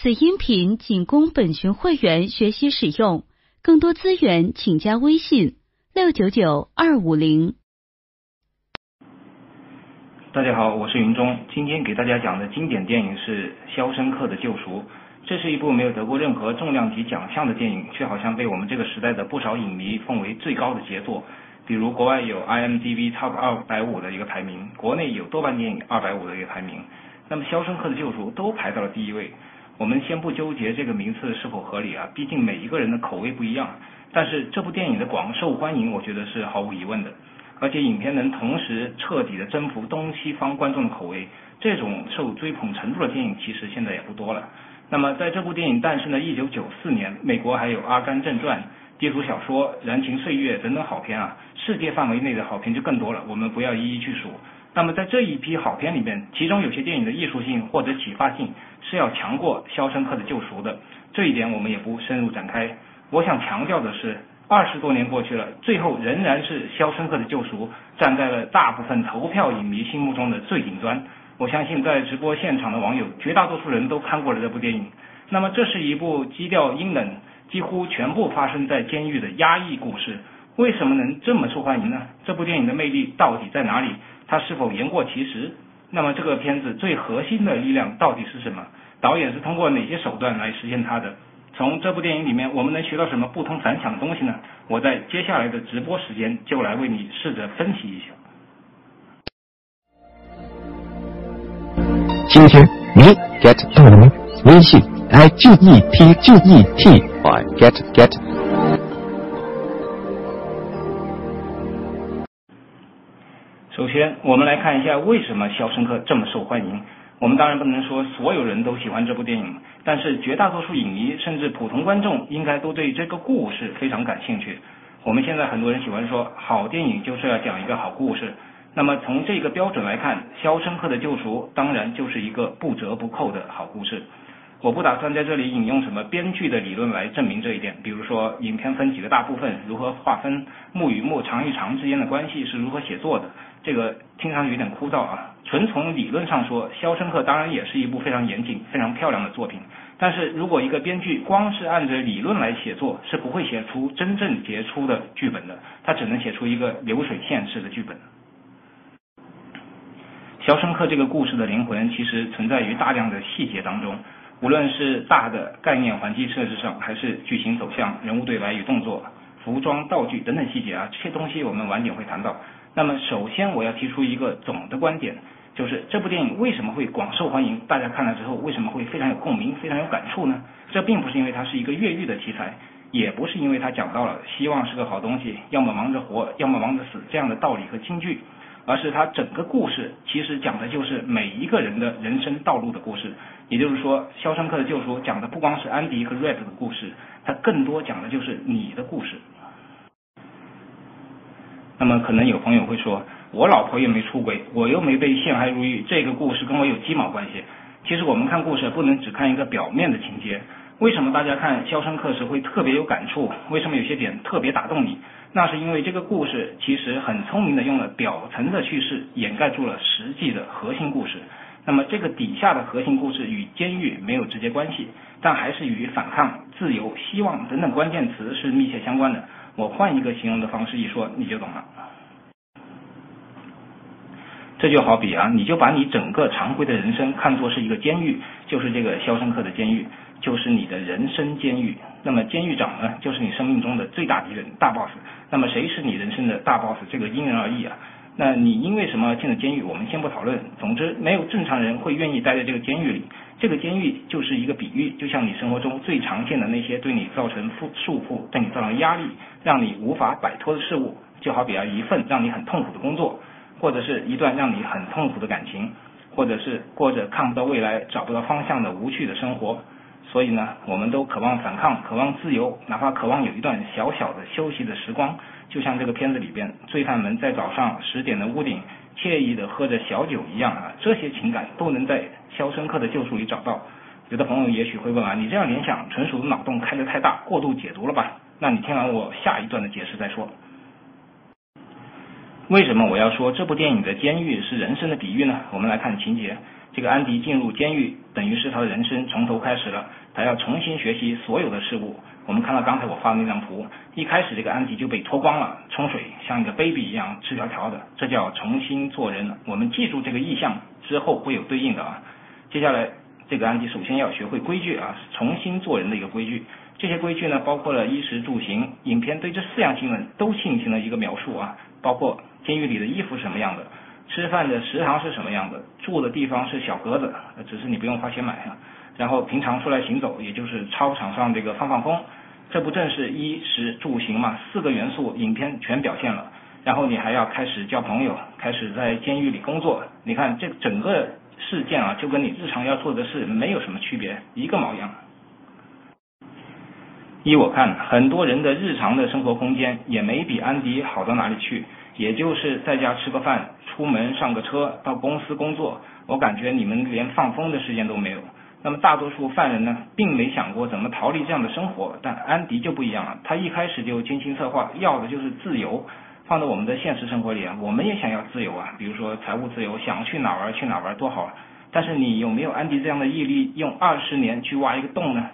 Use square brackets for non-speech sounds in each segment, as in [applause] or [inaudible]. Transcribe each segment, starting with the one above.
此音频仅供本群会员学习使用，更多资源请加微信六九九二五零。大家好，我是云中，今天给大家讲的经典电影是《肖申克的救赎》。这是一部没有得过任何重量级奖项的电影，却好像被我们这个时代的不少影迷奉为最高的杰作。比如国外有 IMDB Top 二百五的一个排名，国内有豆瓣电影二百五的一个排名，那么《肖申克的救赎》都排到了第一位。我们先不纠结这个名次是否合理啊，毕竟每一个人的口味不一样。但是这部电影的广受欢迎，我觉得是毫无疑问的。而且影片能同时彻底的征服东西方观众的口味，这种受追捧程度的电影其实现在也不多了。那么在这部电影诞生的一九九四年，美国还有《阿甘正传》、地图小说、燃情岁月等等好片啊，世界范围内的好片就更多了，我们不要一一去数。那么在这一批好片里面，其中有些电影的艺术性或者启发性是要强过《肖申克的救赎》的，这一点我们也不深入展开。我想强调的是，二十多年过去了，最后仍然是《肖申克的救赎》站在了大部分投票影迷心目中的最顶端。我相信在直播现场的网友，绝大多数人都看过了这部电影。那么这是一部基调阴冷、几乎全部发生在监狱的压抑故事，为什么能这么受欢迎呢？这部电影的魅力到底在哪里？它是否言过其实？那么这个片子最核心的力量到底是什么？导演是通过哪些手段来实现它的？从这部电影里面，我们能学到什么不同凡响的东西呢？我在接下来的直播时间就来为你试着分析一下。今天你 get 到了吗？微信 i g e t g e t y get get。先，我们来看一下为什么《肖申克》这么受欢迎。我们当然不能说所有人都喜欢这部电影，但是绝大多数影迷甚至普通观众应该都对这个故事非常感兴趣。我们现在很多人喜欢说，好电影就是要讲一个好故事。那么从这个标准来看，《肖申克的救赎》当然就是一个不折不扣的好故事。我不打算在这里引用什么编剧的理论来证明这一点，比如说影片分几个大部分，如何划分木与木、长与长之间的关系是如何写作的。这个听上去有点枯燥啊。纯从理论上说，《肖申克》当然也是一部非常严谨、非常漂亮的作品。但是如果一个编剧光是按着理论来写作，是不会写出真正杰出的剧本的。他只能写出一个流水线式的剧本。《肖申克》这个故事的灵魂其实存在于大量的细节当中，无论是大的概念环境设置上，还是剧情走向、人物对白与动作、服装、道具等等细节啊，这些东西我们晚点会谈到。那么，首先我要提出一个总的观点，就是这部电影为什么会广受欢迎？大家看了之后为什么会非常有共鸣、非常有感触呢？这并不是因为它是一个越狱的题材，也不是因为它讲到了希望是个好东西，要么忙着活，要么忙着死这样的道理和金句，而是它整个故事其实讲的就是每一个人的人生道路的故事。也就是说，《肖申克的救赎》讲的不光是安迪和 Red 的故事，它更多讲的就是你的故事。那么可能有朋友会说，我老婆又没出轨，我又没被陷害入狱，这个故事跟我有鸡毛关系？其实我们看故事不能只看一个表面的情节。为什么大家看《肖申克》时会特别有感触？为什么有些点特别打动你？那是因为这个故事其实很聪明的用了表层的叙事掩盖住了实际的核心故事。那么这个底下的核心故事与监狱没有直接关系，但还是与反抗、自由、希望等等关键词是密切相关的。我换一个形容的方式一说，你就懂了。这就好比啊，你就把你整个常规的人生看作是一个监狱，就是这个肖申克的监狱，就是你的人生监狱。那么监狱长呢，就是你生命中的最大敌人大 boss。那么谁是你人生的大 boss？这个因人而异啊。那你因为什么进了监狱？我们先不讨论。总之，没有正常人会愿意待在这个监狱里。这个监狱就是一个比喻，就像你生活中最常见的那些对你造成束束缚、对你造成压力、让你无法摆脱的事物，就好比啊一份让你很痛苦的工作，或者是一段让你很痛苦的感情，或者是过着看不到未来、找不到方向的无趣的生活。所以呢，我们都渴望反抗，渴望自由，哪怕渴望有一段小小的休息的时光。就像这个片子里边，罪犯们在早上十点的屋顶惬意的喝着小酒一样啊，这些情感都能在《肖申克的救赎》里找到。有的朋友也许会问啊，你这样联想，纯属脑洞开得太大，过度解读了吧？那你听完我下一段的解释再说。为什么我要说这部电影的监狱是人生的比喻呢？我们来看情节。这个安迪进入监狱，等于是他的人生从头开始了。他要重新学习所有的事物。我们看到刚才我发的那张图，一开始这个安迪就被脱光了，冲水，像一个 baby 一样赤条条的，这叫重新做人。我们记住这个意象之后会有对应的啊。接下来这个安迪首先要学会规矩啊，重新做人的一个规矩。这些规矩呢，包括了衣食住行。影片对这四样新闻都进行了一个描述啊，包括监狱里的衣服是什么样的。吃饭的食堂是什么样的？住的地方是小格子，只是你不用花钱买啊。然后平常出来行走，也就是操场上这个放放风，这不正是衣食住行嘛？四个元素，影片全表现了。然后你还要开始交朋友，开始在监狱里工作。你看这整个事件啊，就跟你日常要做的事没有什么区别，一个毛样。依我看，很多人的日常的生活空间也没比安迪好到哪里去。也就是在家吃个饭，出门上个车，到公司工作，我感觉你们连放风的时间都没有。那么大多数犯人呢，并没想过怎么逃离这样的生活，但安迪就不一样了，他一开始就精心策划，要的就是自由。放到我们的现实生活里，我们也想要自由啊，比如说财务自由，想去哪玩去哪玩多好啊。但是你有没有安迪这样的毅力，用二十年去挖一个洞呢？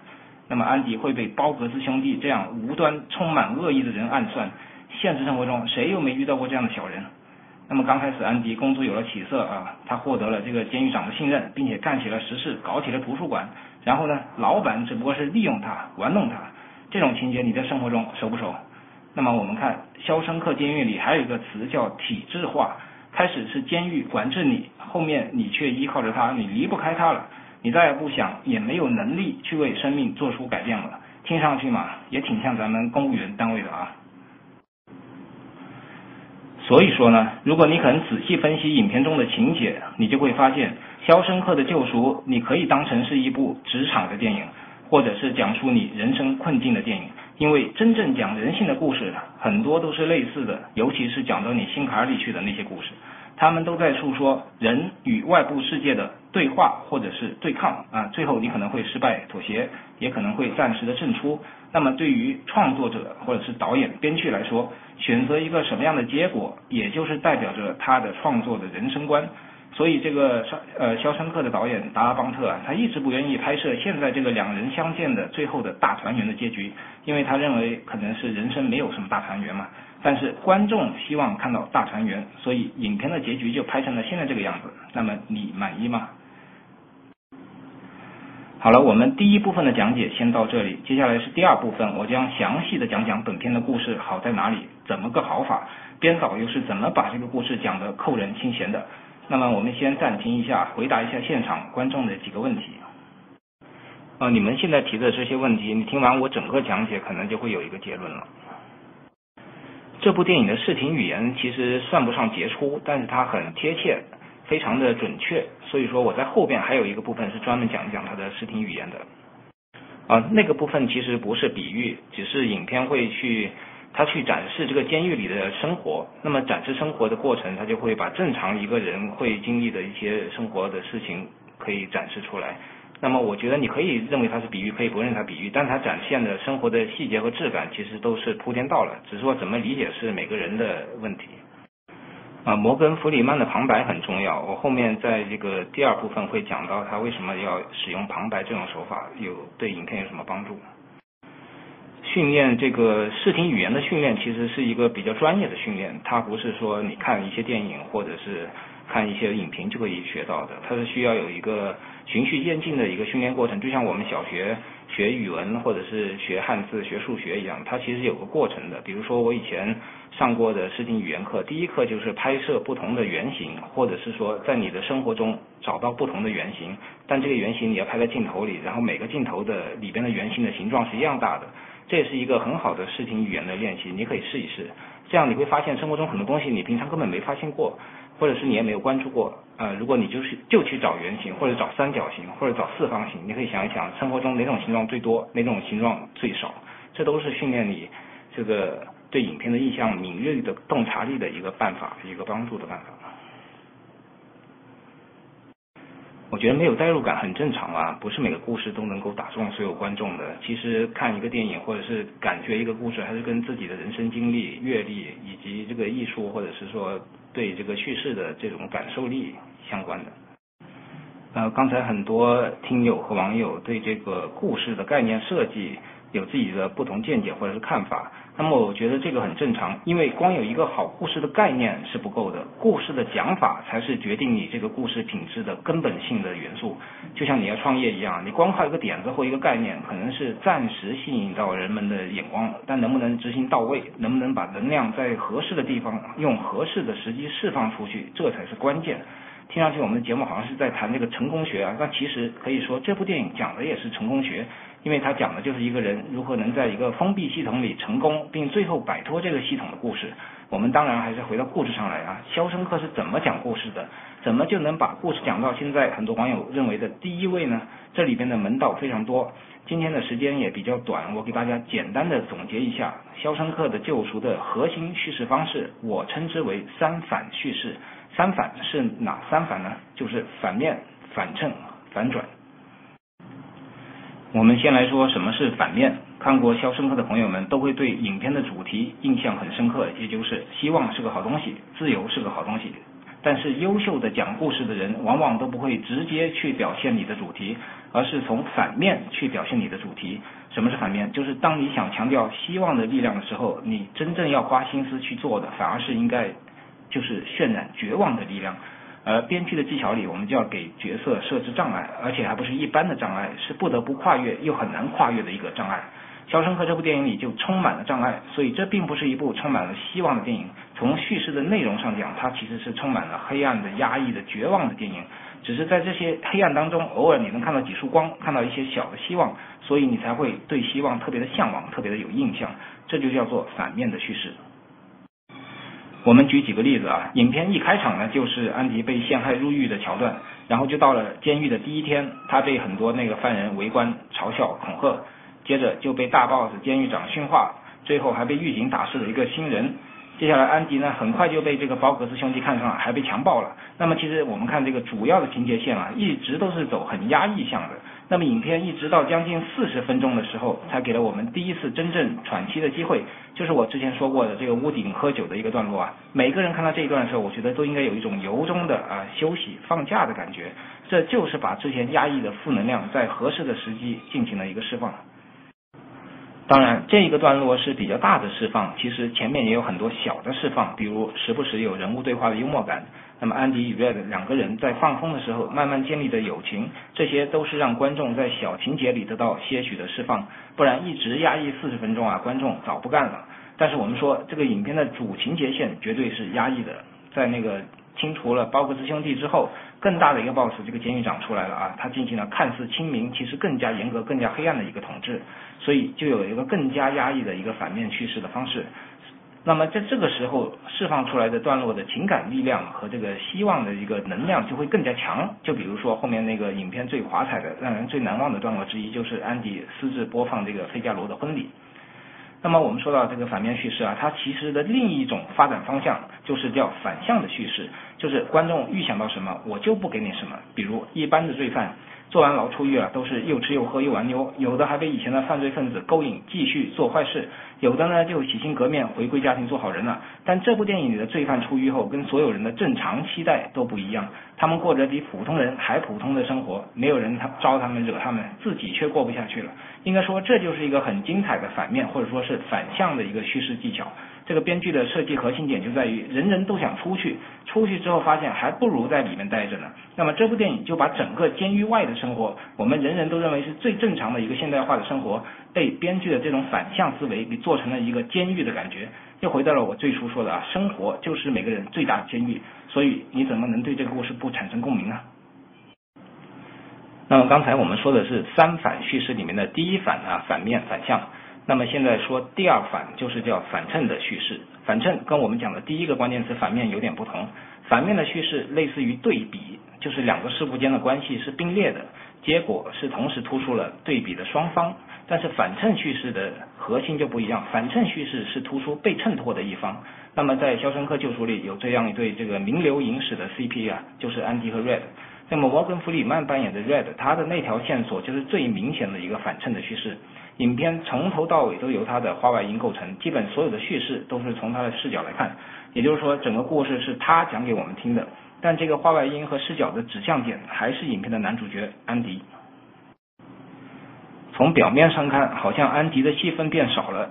那么安迪会被包格斯兄弟这样无端充满恶意的人暗算。现实生活中，谁又没遇到过这样的小人？那么刚开始，安迪工作有了起色啊，他获得了这个监狱长的信任，并且干起了实事，搞起了图书馆。然后呢，老板只不过是利用他，玩弄他。这种情节你在生活中熟不熟？那么我们看《肖申克监狱》里还有一个词叫体制化。开始是监狱管制你，后面你却依靠着他，你离不开他了。你再也不想，也没有能力去为生命做出改变了。听上去嘛，也挺像咱们公务员单位的啊。所以说呢，如果你肯仔细分析影片中的情节，你就会发现，《肖申克的救赎》你可以当成是一部职场的电影，或者是讲述你人生困境的电影。因为真正讲人性的故事，很多都是类似的，尤其是讲到你心坎里去的那些故事，他们都在诉说人与外部世界的对话或者是对抗啊。最后你可能会失败妥协，也可能会暂时的胜出。那么对于创作者或者是导演、编剧来说，选择一个什么样的结果，也就是代表着他的创作的人生观。所以这个肖呃肖申克的导演达拉邦特啊，他一直不愿意拍摄现在这个两人相见的最后的大团圆的结局，因为他认为可能是人生没有什么大团圆嘛。但是观众希望看到大团圆，所以影片的结局就拍成了现在这个样子。那么你满意吗？好了，我们第一部分的讲解先到这里，接下来是第二部分，我将详细的讲讲本片的故事好在哪里，怎么个好法，编导又是怎么把这个故事讲得扣人心弦的。那么我们先暂停一下，回答一下现场观众的几个问题。啊，你们现在提的这些问题，你听完我整个讲解，可能就会有一个结论了。这部电影的视听语言其实算不上杰出，但是它很贴切。非常的准确，所以说我在后边还有一个部分是专门讲一讲它的视听语言的。啊，那个部分其实不是比喻，只是影片会去，他去展示这个监狱里的生活。那么展示生活的过程，他就会把正常一个人会经历的一些生活的事情可以展示出来。那么我觉得你可以认为它是比喻，可以不认它比喻，但它展现的生活的细节和质感其实都是铺天到了，只是说怎么理解是每个人的问题。啊，摩根·弗里曼的旁白很重要。我后面在这个第二部分会讲到他为什么要使用旁白这种手法，有对影片有什么帮助。训练这个视听语言的训练其实是一个比较专业的训练，它不是说你看一些电影或者是看一些影评就可以学到的，它是需要有一个循序渐进的一个训练过程，就像我们小学学语文或者是学汉字、学数学一样，它其实有个过程的。比如说我以前。上过的视听语言课，第一课就是拍摄不同的原型，或者是说在你的生活中找到不同的原型，但这个原型你要拍在镜头里，然后每个镜头的里边的原型的形状是一样大的，这也是一个很好的视听语言的练习，你可以试一试，这样你会发现生活中很多东西你平常根本没发现过，或者是你也没有关注过，呃，如果你就是就去找圆形，或者找三角形，或者找四方形，你可以想一想生活中哪种形状最多，哪种形状最少，这都是训练你这个。对影片的印象敏锐的洞察力的一个办法，一个帮助的办法。我觉得没有代入感很正常啊，不是每个故事都能够打中所有观众的。其实看一个电影或者是感觉一个故事，还是跟自己的人生经历、阅历以及这个艺术或者是说对这个叙事的这种感受力相关的。呃，刚才很多听友和网友对这个故事的概念设计。有自己的不同见解或者是看法，那么我觉得这个很正常，因为光有一个好故事的概念是不够的，故事的讲法才是决定你这个故事品质的根本性的元素。就像你要创业一样，你光靠一个点子或一个概念，可能是暂时吸引到人们的眼光，但能不能执行到位，能不能把能量在合适的地方用合适的时机释放出去，这才是关键。听上去我们的节目好像是在谈这个成功学啊，但其实可以说这部电影讲的也是成功学。因为他讲的就是一个人如何能在一个封闭系统里成功，并最后摆脱这个系统的故事。我们当然还是回到故事上来啊，《肖申克》是怎么讲故事的？怎么就能把故事讲到现在很多网友认为的第一位呢？这里边的门道非常多。今天的时间也比较短，我给大家简单的总结一下《肖申克的救赎》的核心叙事方式，我称之为三反叙事。三反是哪三反呢？就是反面、反衬、反转。我们先来说什么是反面。看过《肖申克》的朋友们都会对影片的主题印象很深刻，也就是希望是个好东西，自由是个好东西。但是优秀的讲故事的人往往都不会直接去表现你的主题，而是从反面去表现你的主题。什么是反面？就是当你想强调希望的力量的时候，你真正要花心思去做的，反而是应该就是渲染绝望的力量。而编剧的技巧里，我们就要给角色设置障碍，而且还不是一般的障碍，是不得不跨越又很难跨越的一个障碍。《肖申克》这部电影里就充满了障碍，所以这并不是一部充满了希望的电影。从叙事的内容上讲，它其实是充满了黑暗的、压抑的、绝望的电影。只是在这些黑暗当中，偶尔你能看到几束光，看到一些小的希望，所以你才会对希望特别的向往，特别的有印象。这就叫做反面的叙事。我们举几个例子啊，影片一开场呢，就是安迪被陷害入狱的桥段，然后就到了监狱的第一天，他被很多那个犯人围观、嘲笑、恐吓，接着就被大 boss 监狱长训话，最后还被狱警打死了一个新人。接下来，安迪呢很快就被这个包格斯兄弟看上了，还被强暴了。那么，其实我们看这个主要的情节线啊，一直都是走很压抑向的。那么，影片一直到将近四十分钟的时候，才给了我们第一次真正喘息的机会，就是我之前说过的这个屋顶喝酒的一个段落啊。每个人看到这一段的时候，我觉得都应该有一种由衷的啊休息放假的感觉。这就是把之前压抑的负能量，在合适的时机进行了一个释放。当然，这一个段落是比较大的释放，其实前面也有很多小的释放，比如时不时有人物对话的幽默感。那么安迪与 Red 两个人在放风的时候慢慢建立的友情，这些都是让观众在小情节里得到些许的释放，不然一直压抑四十分钟啊，观众早不干了。但是我们说这个影片的主情节线绝对是压抑的，在那个。清除了包格斯兄弟之后，更大的一个 boss，这个监狱长出来了啊！他进行了看似清明，其实更加严格、更加黑暗的一个统治，所以就有一个更加压抑的一个反面叙事的方式。那么在这个时候释放出来的段落的情感力量和这个希望的一个能量就会更加强。就比如说后面那个影片最华彩的、让人最难忘的段落之一，就是安迪私自播放这个费加罗的婚礼。那么我们说到这个反面叙事啊，它其实的另一种发展方向就是叫反向的叙事，就是观众预想到什么，我就不给你什么。比如一般的罪犯。坐完牢出狱了，都是又吃又喝又玩妞，有的还被以前的犯罪分子勾引，继续做坏事；有的呢就洗心革面，回归家庭做好人了。但这部电影里的罪犯出狱后，跟所有人的正常期待都不一样，他们过着比普通人还普通的生活，没有人他招他们惹他们，自己却过不下去了。应该说，这就是一个很精彩的反面，或者说是反向的一个叙事技巧。这个编剧的设计核心点就在于，人人都想出去，出去之后发现还不如在里面待着呢。那么这部电影就把整个监狱外的生活，我们人人都认为是最正常的一个现代化的生活，被编剧的这种反向思维给做成了一个监狱的感觉。又回到了我最初说的啊，生活就是每个人最大的监狱。所以你怎么能对这个故事不产生共鸣呢？那么刚才我们说的是三反叙事里面的第一反啊，反面反向。那么现在说第二反就是叫反衬的叙事，反衬跟我们讲的第一个关键词反面有点不同。反面的叙事类似于对比，就是两个事物间的关系是并列的，结果是同时突出了对比的双方。但是反衬叙事的核心就不一样，反衬叙事是突出被衬托的一方。那么在《肖申克救赎》里有这样一对这个名留影史的 CP 啊，就是安迪和 Red。那么摩根·弗里曼扮演的 Red，他的那条线索就是最明显的一个反衬的叙事。影片从头到尾都由他的画外音构成，基本所有的叙事都是从他的视角来看，也就是说整个故事是他讲给我们听的。但这个画外音和视角的指向点还是影片的男主角安迪。从表面上看，好像安迪的戏份变少了。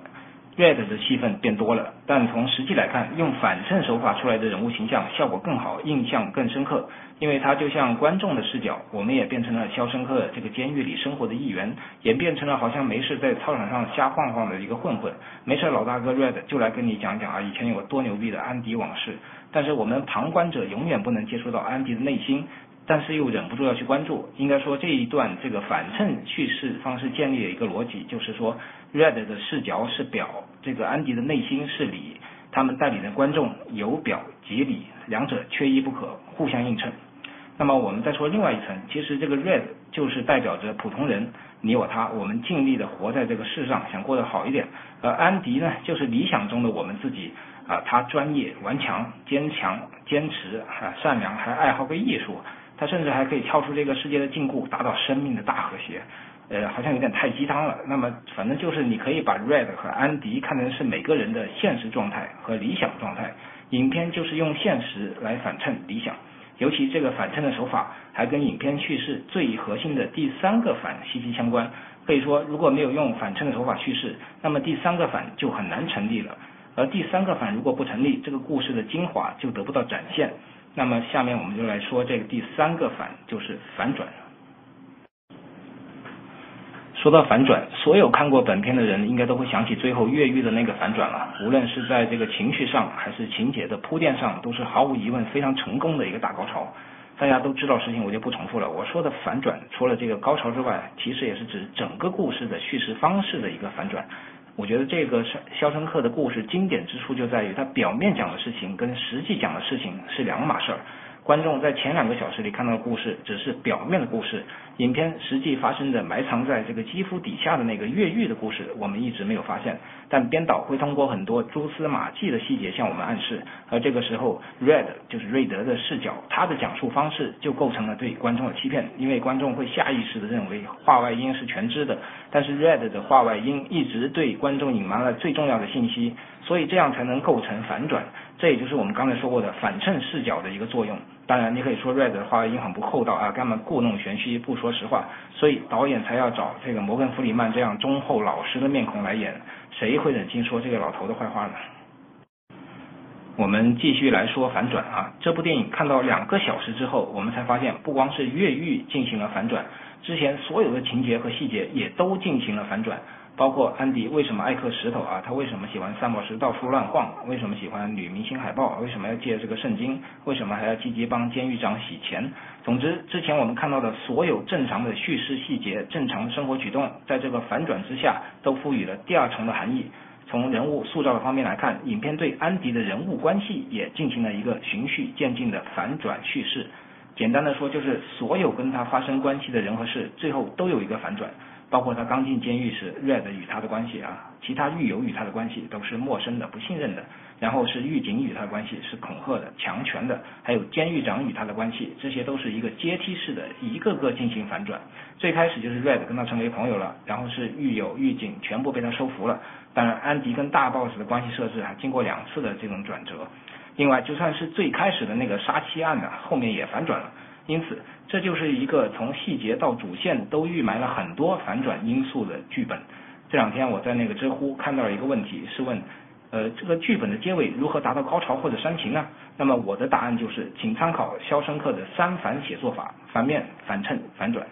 Red 的戏份变多了，但从实际来看，用反衬手法出来的人物形象效果更好，印象更深刻，因为他就像观众的视角，我们也变成了肖申克这个监狱里生活的一员，也变成了好像没事在操场上瞎晃晃的一个混混。没事，老大哥 Red 就来跟你讲讲啊，以前有多牛逼的安迪往事。但是我们旁观者永远不能接触到安迪的内心。但是又忍不住要去关注。应该说这一段这个反衬叙事方式建立的一个逻辑，就是说，Red 的视角是表，这个安迪的内心是里，他们带领的观众有表即里，两者缺一不可，互相映衬。那么我们再说另外一层，其实这个 Red 就是代表着普通人，你我他，我们尽力的活在这个世上，想过得好一点。而安迪呢，就是理想中的我们自己啊，他专业、顽强、坚强、坚持啊，善良，还爱好个艺术。他甚至还可以跳出这个世界的禁锢，达到生命的大和谐。呃，好像有点太鸡汤了。那么，反正就是你可以把 Red 和安迪看成是每个人的现实状态和理想状态。影片就是用现实来反衬理想，尤其这个反衬的手法还跟影片叙事最核心的第三个反息息相关。可以说，如果没有用反衬的手法叙事，那么第三个反就很难成立了。而第三个反如果不成立，这个故事的精华就得不到展现。那么下面我们就来说这个第三个反，就是反转。说到反转，所有看过本片的人应该都会想起最后越狱的那个反转了。无论是在这个情绪上，还是情节的铺垫上，都是毫无疑问非常成功的一个大高潮。大家都知道事情，我就不重复了。我说的反转，除了这个高潮之外，其实也是指整个故事的叙事方式的一个反转。我觉得这个肖肖申克的故事经典之处就在于，他表面讲的事情跟实际讲的事情是两码事儿。观众在前两个小时里看到的故事只是表面的故事，影片实际发生的埋藏在这个肌肤底下的那个越狱的故事，我们一直没有发现。但编导会通过很多蛛丝马迹的细节向我们暗示，而这个时候，Red 就是瑞德的视角，他的讲述方式就构成了对观众的欺骗，因为观众会下意识的认为话外音是全知的，但是 Red 的话外音一直对观众隐瞒了最重要的信息，所以这样才能构成反转。这也就是我们刚才说过的反衬视角的一个作用。当然，你可以说 Red 的话音很不厚道啊，干嘛故弄玄虚，不说实话，所以导演才要找这个摩根·弗里曼这样忠厚老实的面孔来演。谁会忍心说这个老头的坏话呢？我们继续来说反转啊！这部电影看到两个小时之后，我们才发现，不光是越狱进行了反转，之前所有的情节和细节也都进行了反转。包括安迪为什么爱磕石头啊？他为什么喜欢三宝石到处乱晃？为什么喜欢女明星海报？为什么要借这个圣经？为什么还要积极帮监狱长洗钱？总之，之前我们看到的所有正常的叙事细节、正常的生活举动，在这个反转之下，都赋予了第二重的含义。从人物塑造的方面来看，影片对安迪的人物关系也进行了一个循序渐进的反转叙事。简单的说，就是所有跟他发生关系的人和事，最后都有一个反转。包括他刚进监狱时，Red 与他的关系啊，其他狱友与他的关系都是陌生的、不信任的。然后是狱警与他的关系是恐吓的、强权的，还有监狱长与他的关系，这些都是一个阶梯式的，一个个进行反转。最开始就是 Red 跟他成为朋友了，然后是狱友、狱警全部被他收服了。当然，安迪跟大 boss 的关系设置还经过两次的这种转折。另外，就算是最开始的那个杀妻案呢，后面也反转了。因此，这就是一个从细节到主线都预埋了很多反转因素的剧本。这两天我在那个知乎看到了一个问题，是问，呃，这个剧本的结尾如何达到高潮或者煽情呢？那么我的答案就是，请参考肖申克的三反写作法：反面、反衬、反转。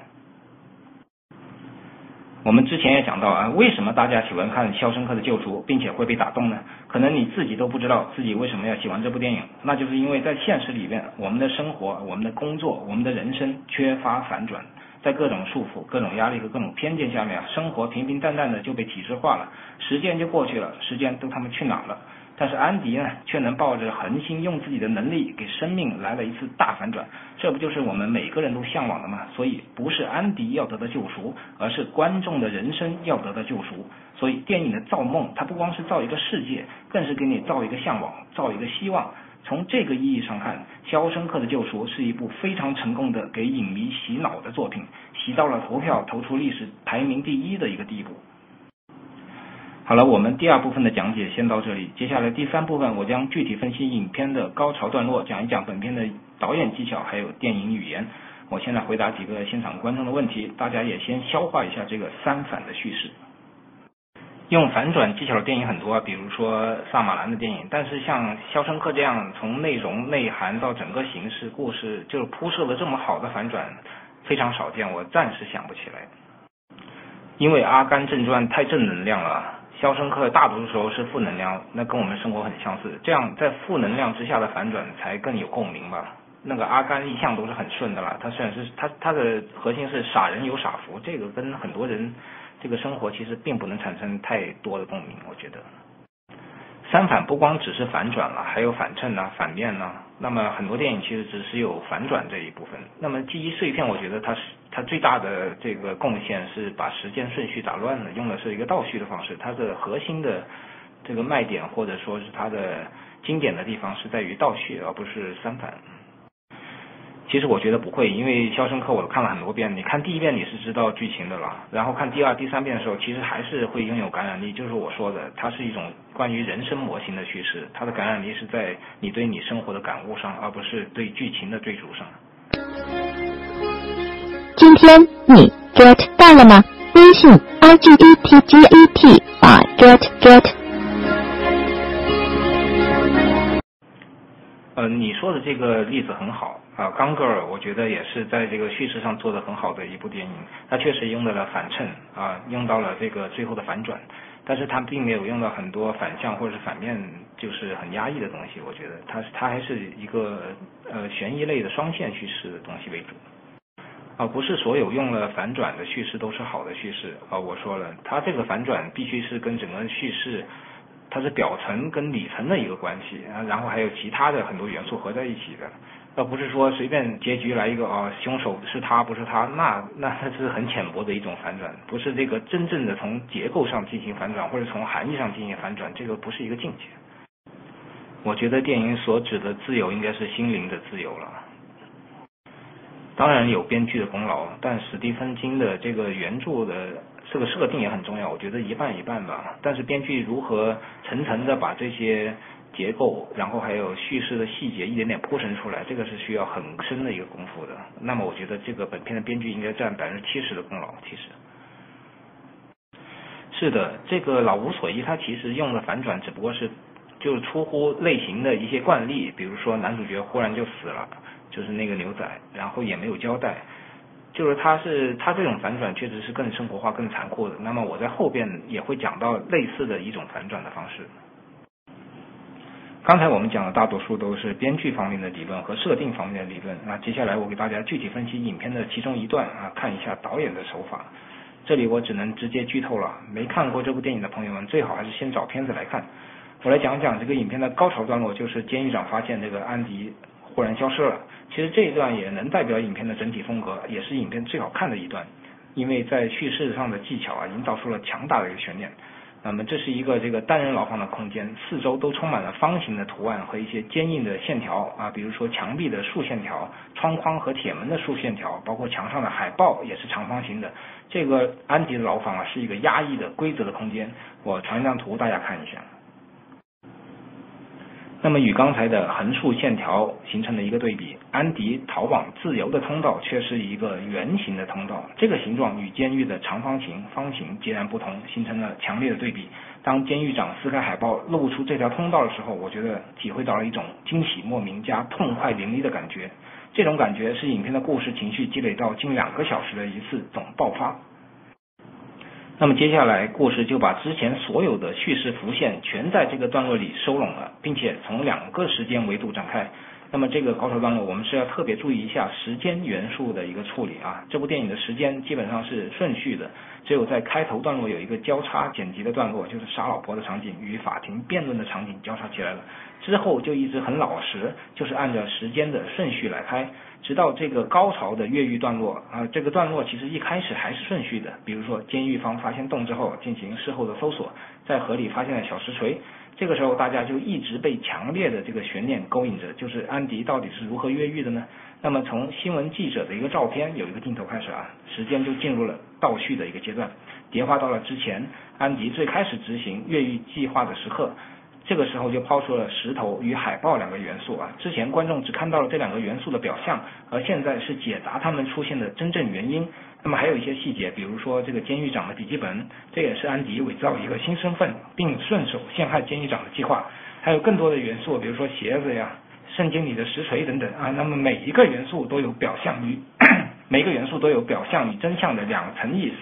我们之前也讲到啊，为什么大家喜欢看《肖申克的救赎》，并且会被打动呢？可能你自己都不知道自己为什么要喜欢这部电影，那就是因为在现实里面，我们的生活、我们的工作、我们的人生缺乏反转，在各种束缚、各种压力和各种偏见下面，生活平平淡淡的就被体制化了，时间就过去了，时间都他妈去哪了？但是安迪呢，却能抱着恒心，用自己的能力给生命来了一次大反转，这不就是我们每个人都向往的吗？所以不是安迪要得到救赎，而是观众的人生要得到救赎。所以电影的造梦，它不光是造一个世界，更是给你造一个向往，造一个希望。从这个意义上看，《肖申克的救赎》是一部非常成功的给影迷洗脑的作品，洗到了投票投出历史排名第一的一个地步。好了，我们第二部分的讲解先到这里，接下来第三部分我将具体分析影片的高潮段落，讲一讲本片的导演技巧还有电影语言。我现在回答几个现场观众的问题，大家也先消化一下这个三反的叙事。用反转技巧的电影很多，比如说萨马兰的电影，但是像《肖申克》这样从内容内涵到整个形式故事就是铺设的这么好的反转，非常少见，我暂时想不起来。因为《阿甘正传》太正能量了，《肖申克》大多数时候是负能量，那跟我们生活很相似，这样在负能量之下的反转才更有共鸣吧。那个阿甘一向都是很顺的啦，他虽然是他他的核心是傻人有傻福，这个跟很多人。这个生活其实并不能产生太多的共鸣，我觉得。三反不光只是反转了，还有反衬呐、反面呐。那么很多电影其实只是有反转这一部分。那么记忆碎片，我觉得它是它最大的这个贡献是把时间顺序打乱了，用的是一个倒叙的方式。它的核心的这个卖点或者说是它的经典的地方是在于倒叙，而不是三反。其实我觉得不会，因为《肖申克》我都看了很多遍。你看第一遍你是知道剧情的了，然后看第二、第三遍的时候，其实还是会拥有感染力。就是我说的，它是一种关于人生模型的叙事，它的感染力是在你对你生活的感悟上，而不是对剧情的追逐上。今天你 get 到了吗？微信 i g e t g e t 啊 get get。呃，你说的这个例子很好啊，《刚格尔》我觉得也是在这个叙事上做的很好的一部电影，它确实用到了反衬啊，用到了这个最后的反转，但是它并没有用到很多反向或者是反面，就是很压抑的东西。我觉得它它还是一个呃悬疑类的双线叙事的东西为主，啊，不是所有用了反转的叙事都是好的叙事啊。我说了，它这个反转必须是跟整个叙事。它是表层跟里层的一个关系啊，然后还有其他的很多元素合在一起的，倒不是说随便结局来一个啊，凶手是他不是他，那那它是很浅薄的一种反转，不是这个真正的从结构上进行反转或者从含义上进行反转，这个不是一个境界。我觉得电影所指的自由应该是心灵的自由了，当然有编剧的功劳，但史蒂芬金的这个原著的。这个设定也很重要，我觉得一半一半吧。但是编剧如何层层的把这些结构，然后还有叙事的细节一点点铺陈出来，这个是需要很深的一个功夫的。那么我觉得这个本片的编剧应该占百分之七十的功劳。其实，是的，这个老无所依他其实用的反转只不过是就出乎类型的一些惯例，比如说男主角忽然就死了，就是那个牛仔，然后也没有交代。就是他是他这种反转确实是更生活化、更残酷的。那么我在后边也会讲到类似的一种反转的方式。刚才我们讲的大多数都是编剧方面的理论和设定方面的理论。那接下来我给大家具体分析影片的其中一段啊，看一下导演的手法。这里我只能直接剧透了，没看过这部电影的朋友们最好还是先找片子来看。我来讲讲这个影片的高潮段落，就是监狱长发现这个安迪。忽然消失了。其实这一段也能代表影片的整体风格，也是影片最好看的一段，因为在叙事上的技巧啊，营造出了强大的一个悬念。那么这是一个这个单人牢房的空间，四周都充满了方形的图案和一些坚硬的线条啊，比如说墙壁的竖线条、窗框和铁门的竖线条，包括墙上的海报也是长方形的。这个安迪的牢房啊，是一个压抑的规则的空间。我传一张图，大家看一下。那么与刚才的横竖线条形成了一个对比，安迪逃往自由的通道却是一个圆形的通道，这个形状与监狱的长方形、方形截然不同，形成了强烈的对比。当监狱长撕开海报露出这条通道的时候，我觉得体会到了一种惊喜莫名加痛快淋漓的感觉，这种感觉是影片的故事情绪积累到近两个小时的一次总爆发。那么接下来，故事就把之前所有的叙事浮现全在这个段落里收拢了，并且从两个时间维度展开。那么这个高潮段落，我们是要特别注意一下时间元素的一个处理啊。这部电影的时间基本上是顺序的，只有在开头段落有一个交叉剪辑的段落，就是杀老婆的场景与法庭辩论的场景交叉起来了，之后就一直很老实，就是按照时间的顺序来拍。直到这个高潮的越狱段落啊，这个段落其实一开始还是顺序的，比如说监狱方发现洞之后进行事后的搜索，在河里发现了小石锤，这个时候大家就一直被强烈的这个悬念勾引着，就是安迪到底是如何越狱的呢？那么从新闻记者的一个照片有一个镜头开始啊，时间就进入了倒叙的一个阶段，叠化到了之前安迪最开始执行越狱计划的时刻。这个时候就抛出了石头与海豹两个元素啊，之前观众只看到了这两个元素的表象，而现在是解答他们出现的真正原因。那么还有一些细节，比如说这个监狱长的笔记本，这也是安迪伪造一个新身份并顺手陷害监狱长的计划。还有更多的元素，比如说鞋子呀、圣经里的石锤等等啊。那么每一个元素都有表象与 [coughs] 每个元素都有表象与真相的两层意思。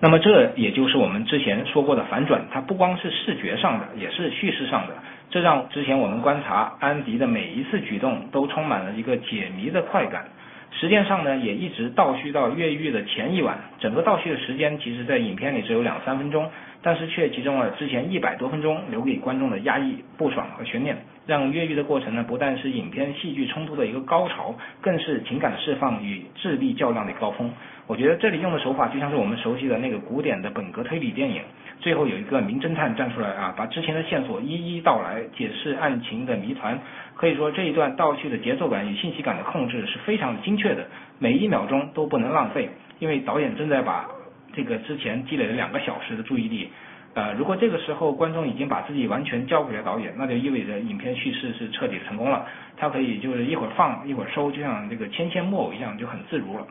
那么这也就是我们之前说过的反转，它不光是视觉上的，也是叙事上的。这让之前我们观察安迪的每一次举动都充满了一个解谜的快感。时间上呢，也一直倒叙到越狱的前一晚。整个倒叙的时间，其实在影片里只有两三分钟，但是却集中了之前一百多分钟留给观众的压抑、不爽和悬念，让越狱的过程呢，不但是影片戏剧冲突的一个高潮，更是情感释放与智力较量的高峰。我觉得这里用的手法就像是我们熟悉的那个古典的本格推理电影，最后有一个名侦探站出来啊，把之前的线索一一道来，解释案情的谜团。可以说这一段倒叙的节奏感与信息感的控制是非常精确的，每一秒钟都不能浪费，因为导演正在把这个之前积累了两个小时的注意力，呃，如果这个时候观众已经把自己完全交给了导演，那就意味着影片叙事是彻底成功了，它可以就是一会儿放一会儿收，就像这个牵线木偶一样，就很自如了。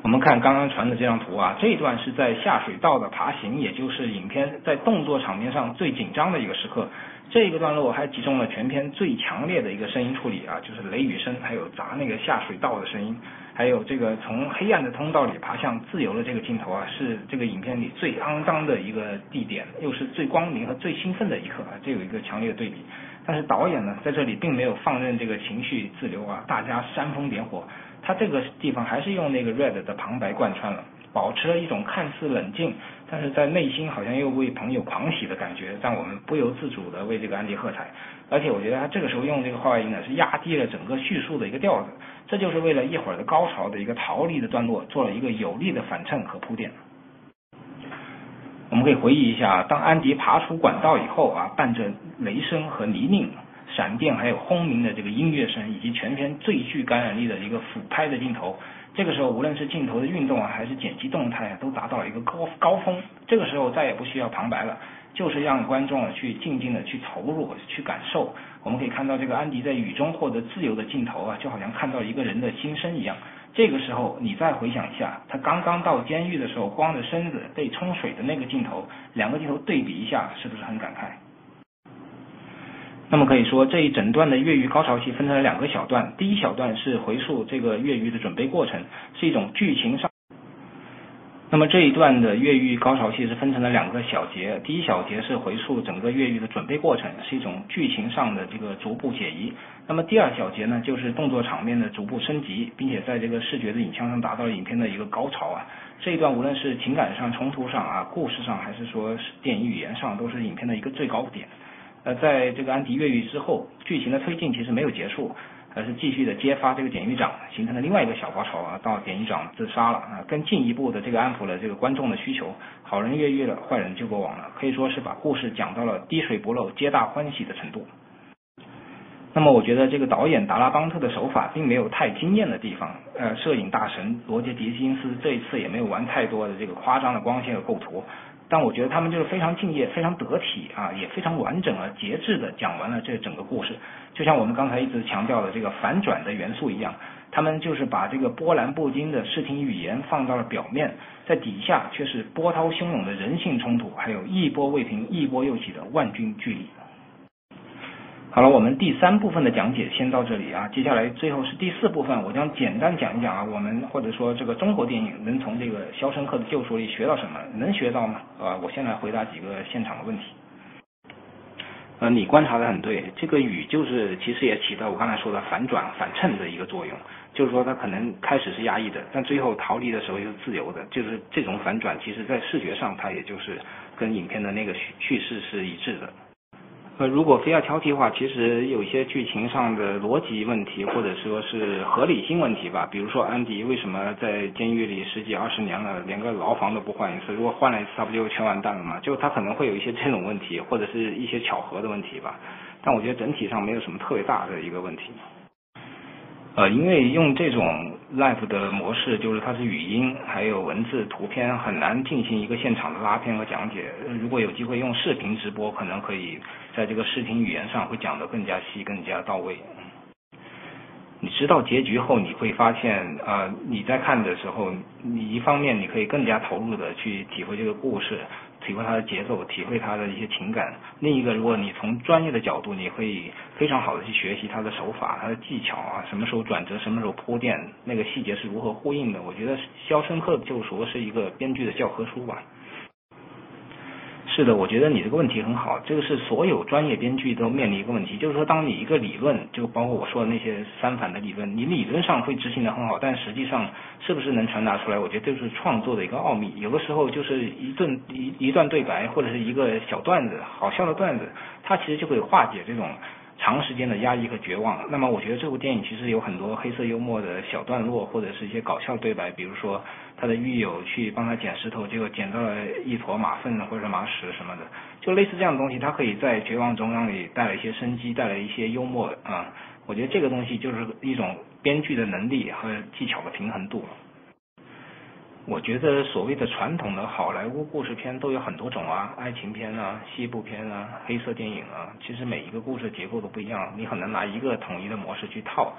我们看刚刚传的这张图啊，这一段是在下水道的爬行，也就是影片在动作场面上最紧张的一个时刻。这个段落还集中了全片最强烈的一个声音处理啊，就是雷雨声，还有砸那个下水道的声音，还有这个从黑暗的通道里爬向自由的这个镜头啊，是这个影片里最肮脏的一个地点，又是最光明和最兴奋的一刻啊，这有一个强烈的对比。但是导演呢，在这里并没有放任这个情绪自流啊，大家煽风点火。他这个地方还是用那个 Red 的旁白贯穿了，保持了一种看似冷静，但是在内心好像又为朋友狂喜的感觉，让我们不由自主的为这个安迪喝彩。而且我觉得他这个时候用这个话外音呢，是压低了整个叙述的一个调子，这就是为了一会儿的高潮的一个逃离的段落做了一个有力的反衬和铺垫。我们可以回忆一下，当安迪爬出管道以后啊，伴着雷声和泥泞。闪电，还有轰鸣的这个音乐声，以及全片最具感染力的一个俯拍的镜头，这个时候无论是镜头的运动啊，还是剪辑动态啊，都达到了一个高高峰。这个时候再也不需要旁白了，就是让观众啊去静静的去投入、去感受。我们可以看到这个安迪在雨中获得自由的镜头啊，就好像看到一个人的心声一样。这个时候你再回想一下，他刚刚到监狱的时候，光着身子被冲水的那个镜头，两个镜头对比一下，是不是很感慨？那么可以说，这一整段的越狱高潮戏分成了两个小段。第一小段是回溯这个越狱的准备过程，是一种剧情上。那么这一段的越狱高潮戏是分成了两个小节。第一小节是回溯整个越狱的准备过程，是一种剧情上的这个逐步解疑。那么第二小节呢，就是动作场面的逐步升级，并且在这个视觉的影像上达到了影片的一个高潮啊。这一段无论是情感上、冲突上啊、故事上，还是说电影语言上，都是影片的一个最高点。呃，在这个安迪越狱之后，剧情的推进其实没有结束，而是继续的揭发这个典狱长，形成了另外一个小高潮啊，到典狱长自杀了啊，更进一步的这个安抚了这个观众的需求，好人越狱了，坏人救过网了，可以说是把故事讲到了滴水不漏、皆大欢喜的程度。那么，我觉得这个导演达拉邦特的手法并没有太惊艳的地方，呃，摄影大神罗杰狄金斯这一次也没有玩太多的这个夸张的光线和构图。但我觉得他们就是非常敬业、非常得体啊，也非常完整而节制的讲完了这整个故事。就像我们刚才一直强调的这个反转的元素一样，他们就是把这个波澜不惊的视听语言放到了表面，在底下却是波涛汹涌的人性冲突，还有一波未平一波又起的万钧巨力。好了，我们第三部分的讲解先到这里啊。接下来最后是第四部分，我将简单讲一讲啊，我们或者说这个中国电影能从这个《肖申克的救赎》里学到什么？能学到吗？啊，我先来回答几个现场的问题。呃，你观察的很对，这个雨就是其实也起到我刚才说的反转反衬的一个作用，就是说它可能开始是压抑的，但最后逃离的时候又是自由的，就是这种反转，其实在视觉上它也就是跟影片的那个叙叙事是一致的。呃，如果非要挑剔的话，其实有一些剧情上的逻辑问题，或者说是合理性问题吧。比如说安迪为什么在监狱里十几二十年了，连个牢房都不换一次？如果换了一次，他不就全完蛋了吗？就他可能会有一些这种问题，或者是一些巧合的问题吧。但我觉得整体上没有什么特别大的一个问题。呃，因为用这种 live 的模式，就是它是语音，还有文字、图片，很难进行一个现场的拉片和讲解。如果有机会用视频直播，可能可以在这个视听语言上会讲得更加细、更加到位。你知道结局后，你会发现，呃，你在看的时候，你一方面你可以更加投入的去体会这个故事。体会它的节奏，体会它的一些情感。另一个，如果你从专业的角度，你可以非常好的去学习它的手法、它的技巧啊，什么时候转折，什么时候铺垫，那个细节是如何呼应的。我觉得《肖申克的救赎》是一个编剧的教科书吧。是的，我觉得你这个问题很好。这个是所有专业编剧都面临一个问题，就是说，当你一个理论，就包括我说的那些三反的理论，你理论上会执行的很好，但实际上是不是能传达出来？我觉得这是创作的一个奥秘。有的时候就是一顿一一段对白，或者是一个小段子，好笑的段子，它其实就会化解这种。长时间的压抑和绝望。那么，我觉得这部电影其实有很多黑色幽默的小段落，或者是一些搞笑对白。比如说，他的狱友去帮他捡石头，结果捡到了一坨马粪或者马屎什么的，就类似这样的东西，它可以在绝望中让你带来一些生机，带来一些幽默啊。我觉得这个东西就是一种编剧的能力和技巧的平衡度。我觉得所谓的传统的好莱坞故事片都有很多种啊，爱情片啊、西部片啊、黑色电影啊，其实每一个故事结构都不一样，你很难拿一个统一的模式去套。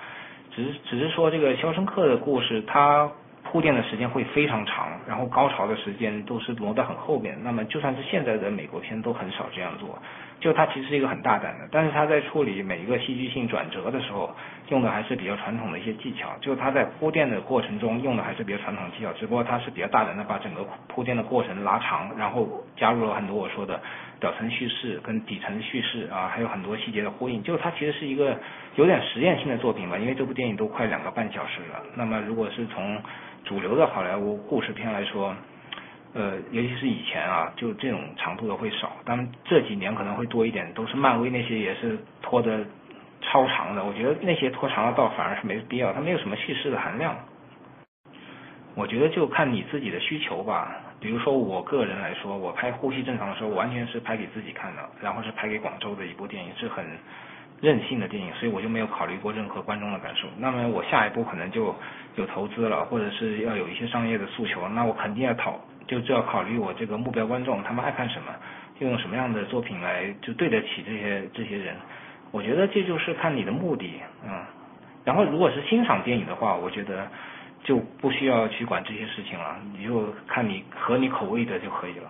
只是只是说这个《肖申克的故事》，它铺垫的时间会非常长，然后高潮的时间都是挪到很后边。那么就算是现在的美国片都很少这样做。就它其实是一个很大胆的，但是它在处理每一个戏剧性转折的时候，用的还是比较传统的一些技巧。就它在铺垫的过程中用的还是比较传统技巧，只不过它是比较大胆的把整个铺垫的过程拉长，然后加入了很多我说的表层叙事跟底层叙事啊，还有很多细节的呼应。就它其实是一个有点实验性的作品吧，因为这部电影都快两个半小时了。那么如果是从主流的好莱坞故事片来说，呃，尤其是以前啊，就这种长度的会少，当然这几年可能会多一点，都是漫威那些也是拖的超长的。我觉得那些拖长了倒反而是没必要，它没有什么叙事的含量。我觉得就看你自己的需求吧。比如说我个人来说，我拍《呼吸正常》的时候，完全是拍给自己看的，然后是拍给广州的一部电影，是很任性的电影，所以我就没有考虑过任何观众的感受。那么我下一步可能就有投资了，或者是要有一些商业的诉求，那我肯定要讨。就就要考虑我这个目标观众他们爱看什么，就用什么样的作品来就对得起这些这些人。我觉得这就是看你的目的，嗯。然后如果是欣赏电影的话，我觉得就不需要去管这些事情了，你就看你合你口味的就可以了。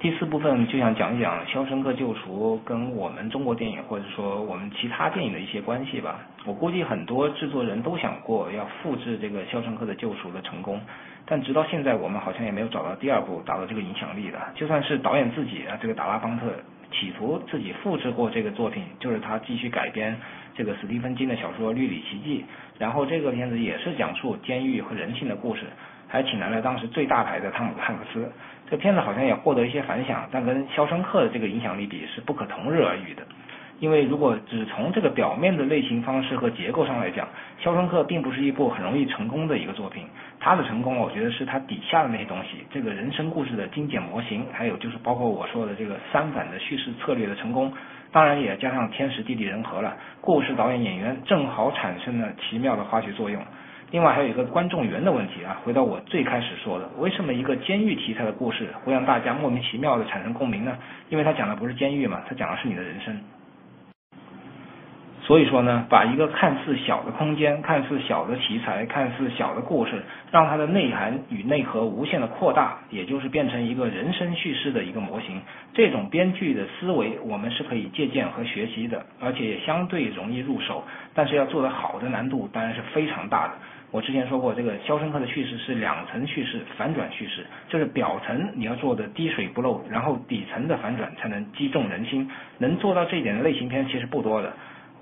第四部分就想讲一讲《肖申克救赎》跟我们中国电影或者说我们其他电影的一些关系吧。我估计很多制作人都想过要复制这个《肖申克的救赎》的成功。但直到现在，我们好像也没有找到第二部达到这个影响力的。就算是导演自己啊，这个达拉邦特企图自己复制过这个作品，就是他继续改编这个史蒂芬金的小说《绿里奇迹》，然后这个片子也是讲述监狱和人性的故事，还请来了当时最大牌的汤姆汉克斯。这片子好像也获得一些反响，但跟《肖申克》的这个影响力比是不可同日而语的。因为如果只从这个表面的类型方式和结构上来讲，《肖申克》并不是一部很容易成功的一个作品。它的成功，我觉得是它底下的那些东西，这个人生故事的精简模型，还有就是包括我说的这个三反的叙事策略的成功，当然也加上天时地利人和了，故事、导演、演员正好产生了奇妙的化学作用。另外还有一个观众缘的问题啊，回到我最开始说的，为什么一个监狱题材的故事会让大家莫名其妙的产生共鸣呢？因为它讲的不是监狱嘛，它讲的是你的人生。所以说呢，把一个看似小的空间、看似小的题材、看似小的故事，让它的内涵与内核无限的扩大，也就是变成一个人生叙事的一个模型。这种编剧的思维，我们是可以借鉴和学习的，而且也相对容易入手。但是要做得好的难度当然是非常大的。我之前说过，这个《肖申克的叙事》是两层叙事，反转叙事，就是表层你要做的滴水不漏，然后底层的反转才能击中人心。能做到这一点的类型片其实不多的。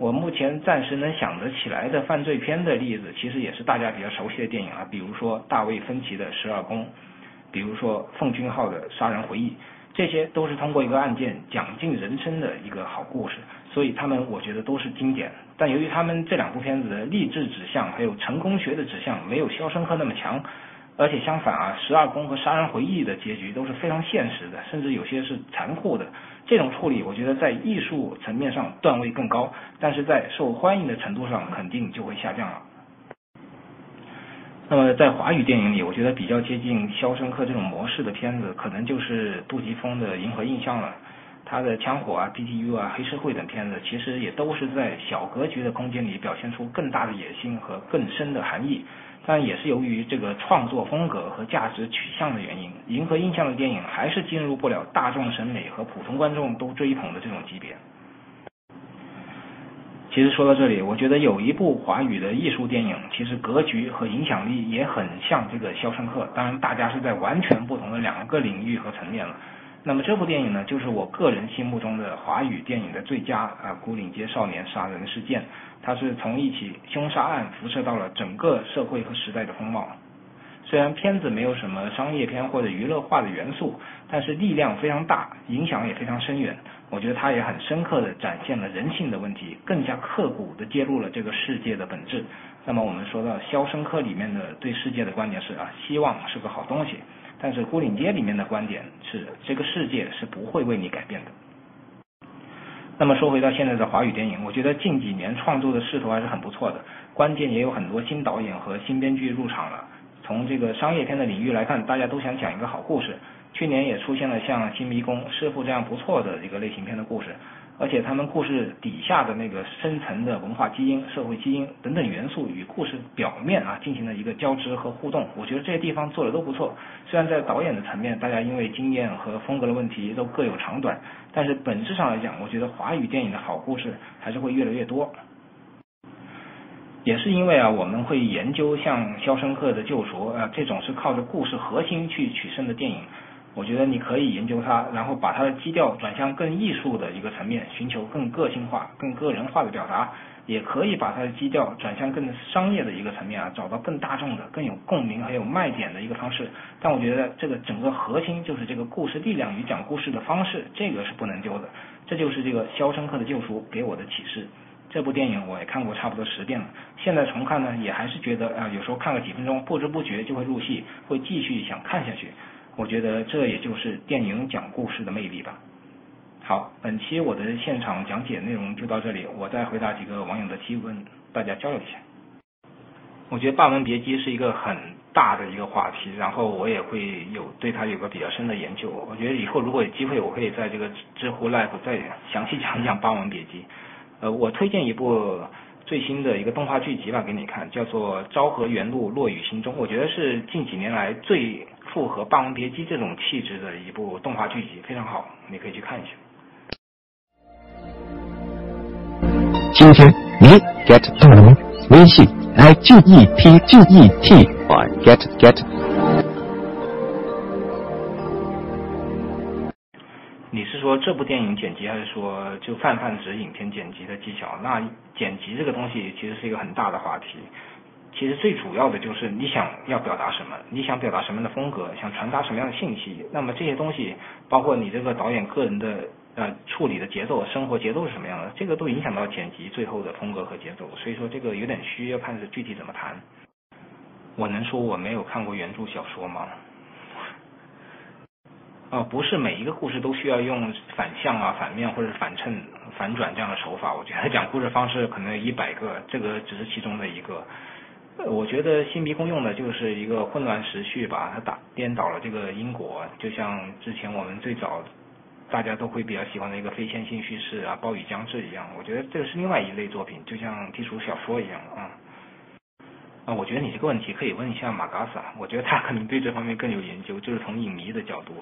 我目前暂时能想得起来的犯罪片的例子，其实也是大家比较熟悉的电影啊，比如说大卫芬奇的《十二宫》，比如说奉俊昊的《杀人回忆》，这些都是通过一个案件讲尽人生的一个好故事，所以他们我觉得都是经典。但由于他们这两部片子的励志指向还有成功学的指向没有《肖申克》那么强，而且相反啊，《十二宫》和《杀人回忆》的结局都是非常现实的，甚至有些是残酷的。这种处理，我觉得在艺术层面上段位更高，但是在受欢迎的程度上肯定就会下降了。那么在华语电影里，我觉得比较接近《肖申克》这种模式的片子，可能就是杜琪峰的《银河印象》了。他的《枪火》啊、BTU 啊、黑社会等片子，其实也都是在小格局的空间里表现出更大的野心和更深的含义。但也是由于这个创作风格和价值取向的原因，《银河印象》的电影还是进入不了大众审美和普通观众都追捧的这种级别。其实说到这里，我觉得有一部华语的艺术电影，其实格局和影响力也很像这个《肖申克》，当然大家是在完全不同的两个领域和层面了。那么这部电影呢，就是我个人心目中的华语电影的最佳啊，《古岭街少年杀人事件》，它是从一起凶杀案辐射到了整个社会和时代的风貌。虽然片子没有什么商业片或者娱乐化的元素，但是力量非常大，影响也非常深远。我觉得它也很深刻地展现了人性的问题，更加刻骨地揭露了这个世界的本质。那么我们说到《肖申克》里面的对世界的观点是啊，希望是个好东西；但是《孤岭街》里面的观点是这个世界是不会为你改变的。那么说回到现在的华语电影，我觉得近几年创作的势头还是很不错的，关键也有很多新导演和新编剧入场了。从这个商业片的领域来看，大家都想讲一个好故事。去年也出现了像《新迷宫》《师傅》这样不错的一个类型片的故事，而且他们故事底下的那个深层的文化基因、社会基因等等元素与故事表面啊进行了一个交织和互动。我觉得这些地方做的都不错。虽然在导演的层面，大家因为经验和风格的问题都各有长短，但是本质上来讲，我觉得华语电影的好故事还是会越来越多。也是因为啊，我们会研究像《肖申克的救赎》啊这种是靠着故事核心去取胜的电影，我觉得你可以研究它，然后把它的基调转向更艺术的一个层面，寻求更个性化、更个人化的表达；也可以把它的基调转向更商业的一个层面啊，找到更大众的、更有共鸣还有卖点的一个方式。但我觉得这个整个核心就是这个故事力量与讲故事的方式，这个是不能丢的。这就是这个《肖申克的救赎》给我的启示。这部电影我也看过差不多十遍了，现在重看呢，也还是觉得啊，有时候看个几分钟，不知不觉就会入戏，会继续想看下去。我觉得这也就是电影讲故事的魅力吧。好，本期我的现场讲解内容就到这里，我再回答几个网友的提问，大家交流一下。我觉得《霸王别姬》是一个很大的一个话题，然后我也会有对它有个比较深的研究。我觉得以后如果有机会，我可以在这个知乎 Live 再详细讲一讲《霸王别姬》。呃，我推荐一部最新的一个动画剧集吧给你看，叫做《昭和元禄落雨心中》，我觉得是近几年来最符合《霸王别姬》这种气质的一部动画剧集，非常好，你可以去看一下。今天你 get 到了吗？微信 i g e t g e t y get get。你是说这部电影剪辑，还是说就泛泛指影片剪辑的技巧？那剪辑这个东西其实是一个很大的话题。其实最主要的就是你想要表达什么，你想表达什么样的风格，想传达什么样的信息。那么这些东西，包括你这个导演个人的呃处理的节奏、生活节奏是什么样的，这个都影响到剪辑最后的风格和节奏。所以说这个有点虚，要看是具体怎么谈。我能说我没有看过原著小说吗？啊，不是每一个故事都需要用反向啊、反面或者反衬、反转这样的手法。我觉得讲故事方式可能有一百个，这个只是其中的一个。我觉得新迷宫用的就是一个混乱时序吧，它打颠倒了这个因果，就像之前我们最早大家都会比较喜欢的一个非线性叙事啊，暴雨将至一样。我觉得这个是另外一类作品，就像低俗小说一样啊。啊，我觉得你这个问题可以问一下马嘎萨，我觉得他可能对这方面更有研究，就是从影迷的角度。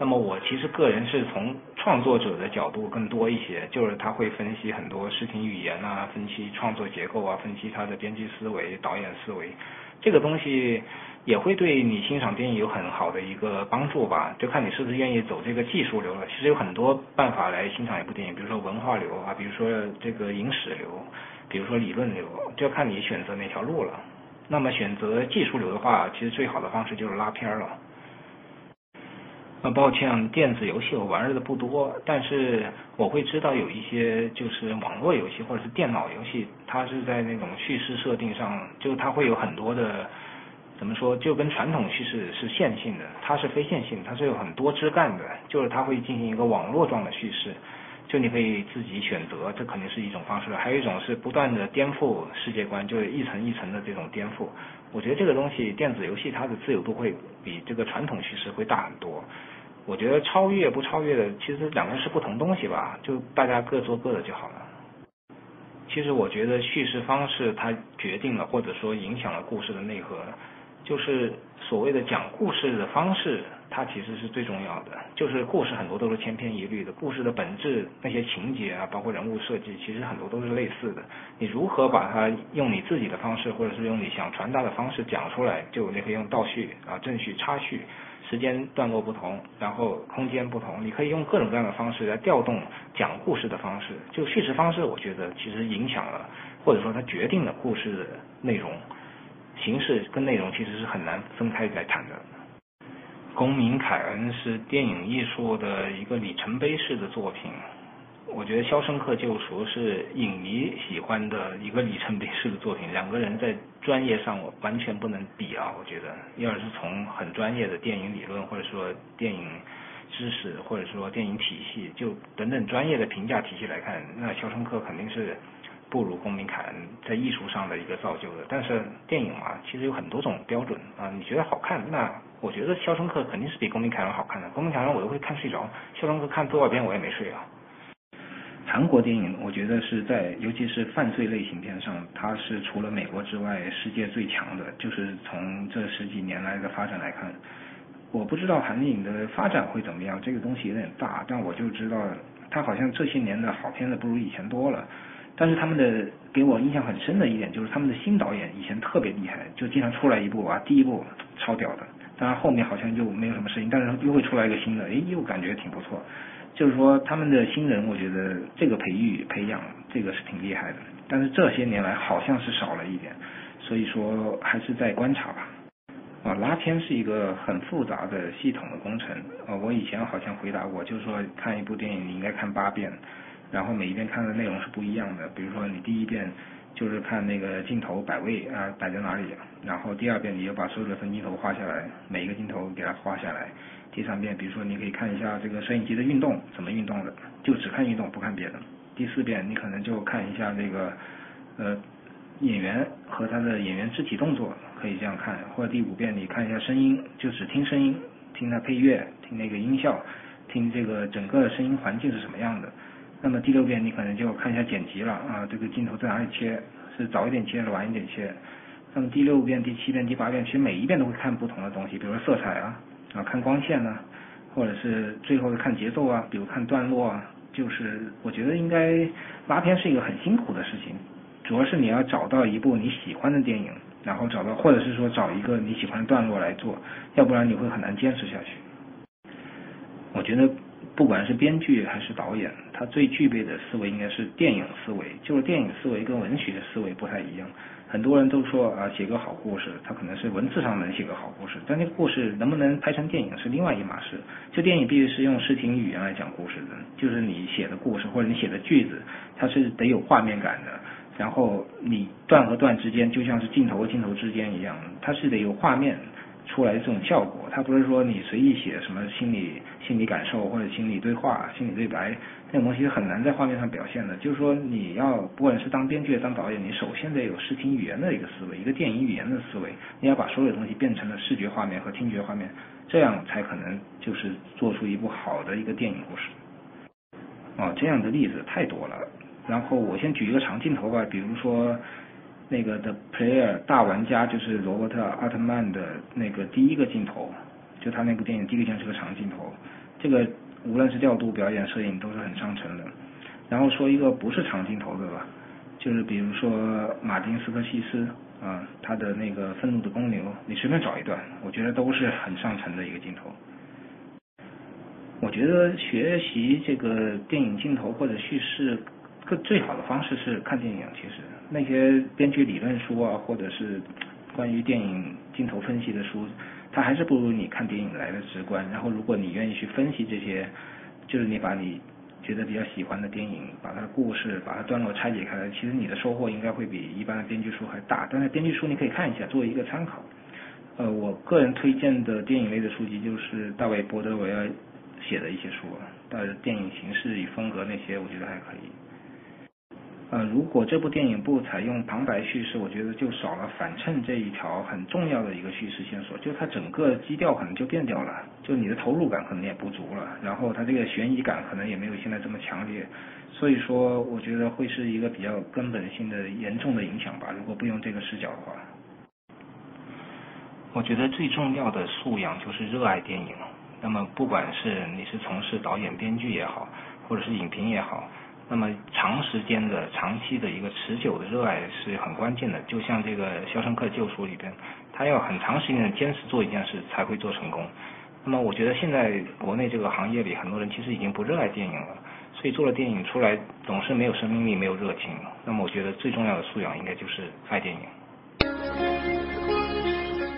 那么我其实个人是从创作者的角度更多一些，就是他会分析很多视听语言啊，分析创作结构啊，分析他的编辑思维、导演思维，这个东西也会对你欣赏电影有很好的一个帮助吧。就看你是不是愿意走这个技术流了。其实有很多办法来欣赏一部电影，比如说文化流啊，比如说这个影史流，比如说理论流，就要看你选择哪条路了。那么选择技术流的话，其实最好的方式就是拉片了。呃，抱歉，电子游戏我玩的不多，但是我会知道有一些就是网络游戏或者是电脑游戏，它是在那种叙事设定上，就它会有很多的，怎么说，就跟传统叙事是线性的，它是非线性，它是有很多枝干的，就是它会进行一个网络状的叙事，就你可以自己选择，这肯定是一种方式，还有一种是不断的颠覆世界观，就是一层一层的这种颠覆。我觉得这个东西，电子游戏它的自由度会比这个传统叙事会大很多。我觉得超越不超越的，其实两个是不同东西吧，就大家各做各的就好了。其实我觉得叙事方式它决定了或者说影响了故事的内核，就是所谓的讲故事的方式，它其实是最重要的。就是故事很多都是千篇一律的，故事的本质那些情节啊，包括人物设计，其实很多都是类似的。你如何把它用你自己的方式，或者是用你想传达的方式讲出来，就你可以用倒叙啊、正叙、插叙。时间段落不同，然后空间不同，你可以用各种各样的方式来调动讲故事的方式。就叙事方式，我觉得其实影响了，或者说它决定了故事的内容。形式跟内容其实是很难分开来谈的。《公民凯恩》是电影艺术的一个里程碑式的作品。我觉得《肖申克救赎》是影迷喜欢的一个里程碑式的作品，两个人在专业上我完全不能比啊！我觉得，要是从很专业的电影理论，或者说电影知识，或者说电影体系，就等等专业的评价体系来看，那《肖申克》肯定是不如《公民凯恩》在艺术上的一个造就的。但是电影嘛，其实有很多种标准啊，你觉得好看，那我觉得《肖申克》肯定是比《公民凯恩》好看的，《公民凯恩》我都会看睡着，《肖申克》看多少遍我也没睡啊。韩国电影，我觉得是在，尤其是犯罪类型片上，它是除了美国之外，世界最强的。就是从这十几年来的发展来看，我不知道韩影的发展会怎么样，这个东西有点大，但我就知道，它好像这些年的好片子不如以前多了。但是他们的给我印象很深的一点，就是他们的新导演以前特别厉害，就经常出来一部啊，第一部超屌的，当然后面好像就没有什么声音，但是又会出来一个新的，哎，又感觉挺不错。就是说，他们的新人，我觉得这个培育培养，这个是挺厉害的。但是这些年来好像是少了一点，所以说还是在观察吧。啊，拉片是一个很复杂的系统的工程。啊，我以前好像回答过，就是说看一部电影你应该看八遍，然后每一遍看的内容是不一样的。比如说你第一遍就是看那个镜头摆位啊摆在哪里，然后第二遍你要把所有的分镜头画下来，每一个镜头给它画下来。第三遍，比如说你可以看一下这个摄影机的运动怎么运动的，就只看运动不看别的。第四遍你可能就看一下这个呃演员和他的演员肢体动作，可以这样看。或者第五遍你看一下声音，就只听声音，听他配乐，听那个音效，听这个整个声音环境是什么样的。那么第六遍你可能就看一下剪辑了啊，这个镜头在哪里切，是早一点切，是晚一点切。那么第六遍、第七遍、第八遍，其实每一遍都会看不同的东西，比如说色彩啊。啊，看光线呢，或者是最后看节奏啊，比如看段落啊，就是我觉得应该拉片是一个很辛苦的事情，主要是你要找到一部你喜欢的电影，然后找到或者是说找一个你喜欢的段落来做，要不然你会很难坚持下去。我觉得不管是编剧还是导演，他最具备的思维应该是电影思维，就是电影思维跟文学的思维不太一样。很多人都说啊，写个好故事，他可能是文字上能写个好故事，但那个故事能不能拍成电影是另外一码事。就电影必须是用视听语言来讲故事的，就是你写的故事或者你写的句子，它是得有画面感的。然后你段和段之间就像是镜头和镜头之间一样，它是得有画面出来的这种效果。它不是说你随意写什么心理心理感受或者心理对话、心理对白。那种东西很难在画面上表现的，就是说你要不管是当编剧当导演，你首先得有视听语言的一个思维，一个电影语言的思维，你要把所有东西变成了视觉画面和听觉画面，这样才可能就是做出一部好的一个电影故事。哦，这样的例子太多了。然后我先举一个长镜头吧，比如说那个的 Player 大玩家就是罗伯特奥特曼的那个第一个镜头，就他那部电影第一个镜头是个长镜头，这个。无论是调度、表演、摄影都是很上乘的。然后说一个不是长镜头的吧，就是比如说马丁斯科西斯啊，他的那个愤怒的公牛，你随便找一段，我觉得都是很上乘的一个镜头。我觉得学习这个电影镜头或者叙事，最最好的方式是看电影。其实那些编剧理论书啊，或者是关于电影镜头分析的书，它还是不如你看电影来的直观。然后如果你愿意去分析这些，就是你把你觉得比较喜欢的电影，把它的故事、把它段落拆解开来，其实你的收获应该会比一般的编剧书还大。但是编剧书你可以看一下，作为一个参考。呃，我个人推荐的电影类的书籍就是大卫·伯德维尔写的一些书，但是电影形式与风格那些，我觉得还可以。呃，如果这部电影不采用旁白叙事，我觉得就少了反衬这一条很重要的一个叙事线索，就它整个基调可能就变掉了，就你的投入感可能也不足了，然后它这个悬疑感可能也没有现在这么强烈，所以说我觉得会是一个比较根本性的严重的影响吧。如果不用这个视角的话，我觉得最重要的素养就是热爱电影。那么不管是你是从事导演、编剧也好，或者是影评也好。那么长时间的、长期的一个持久的热爱是很关键的。就像这个《肖申克救赎》里边，他要很长时间的坚持做一件事才会做成功。那么我觉得现在国内这个行业里，很多人其实已经不热爱电影了，所以做了电影出来总是没有生命力、没有热情。那么我觉得最重要的素养应该就是爱电影。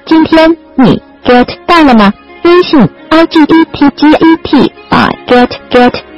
今天你 get 到了吗？微信 i g e t g e t 啊 get get。